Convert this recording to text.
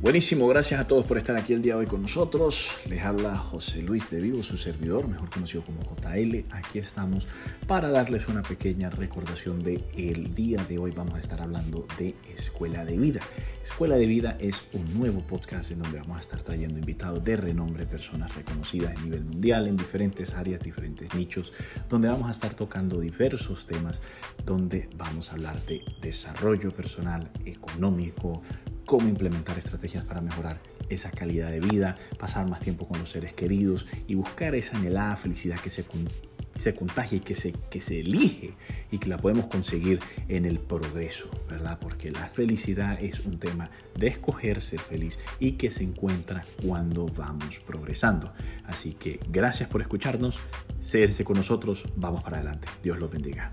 Buenísimo, gracias a todos por estar aquí el día de hoy con nosotros. Les habla José Luis de Vivo, su servidor, mejor conocido como JL. Aquí estamos para darles una pequeña recordación de el día de hoy. Vamos a estar hablando de Escuela de Vida. Escuela de Vida es un nuevo podcast en donde vamos a estar trayendo invitados de renombre, personas reconocidas a nivel mundial en diferentes áreas, diferentes nichos, donde vamos a estar tocando diversos temas, donde vamos a hablar de desarrollo personal, económico, cómo implementar estrategias para mejorar esa calidad de vida, pasar más tiempo con los seres queridos y buscar esa anhelada felicidad que se, se contagia y que se, que se elige y que la podemos conseguir en el progreso, ¿verdad? Porque la felicidad es un tema de escoger ser feliz y que se encuentra cuando vamos progresando. Así que gracias por escucharnos, sédense con nosotros, vamos para adelante. Dios los bendiga.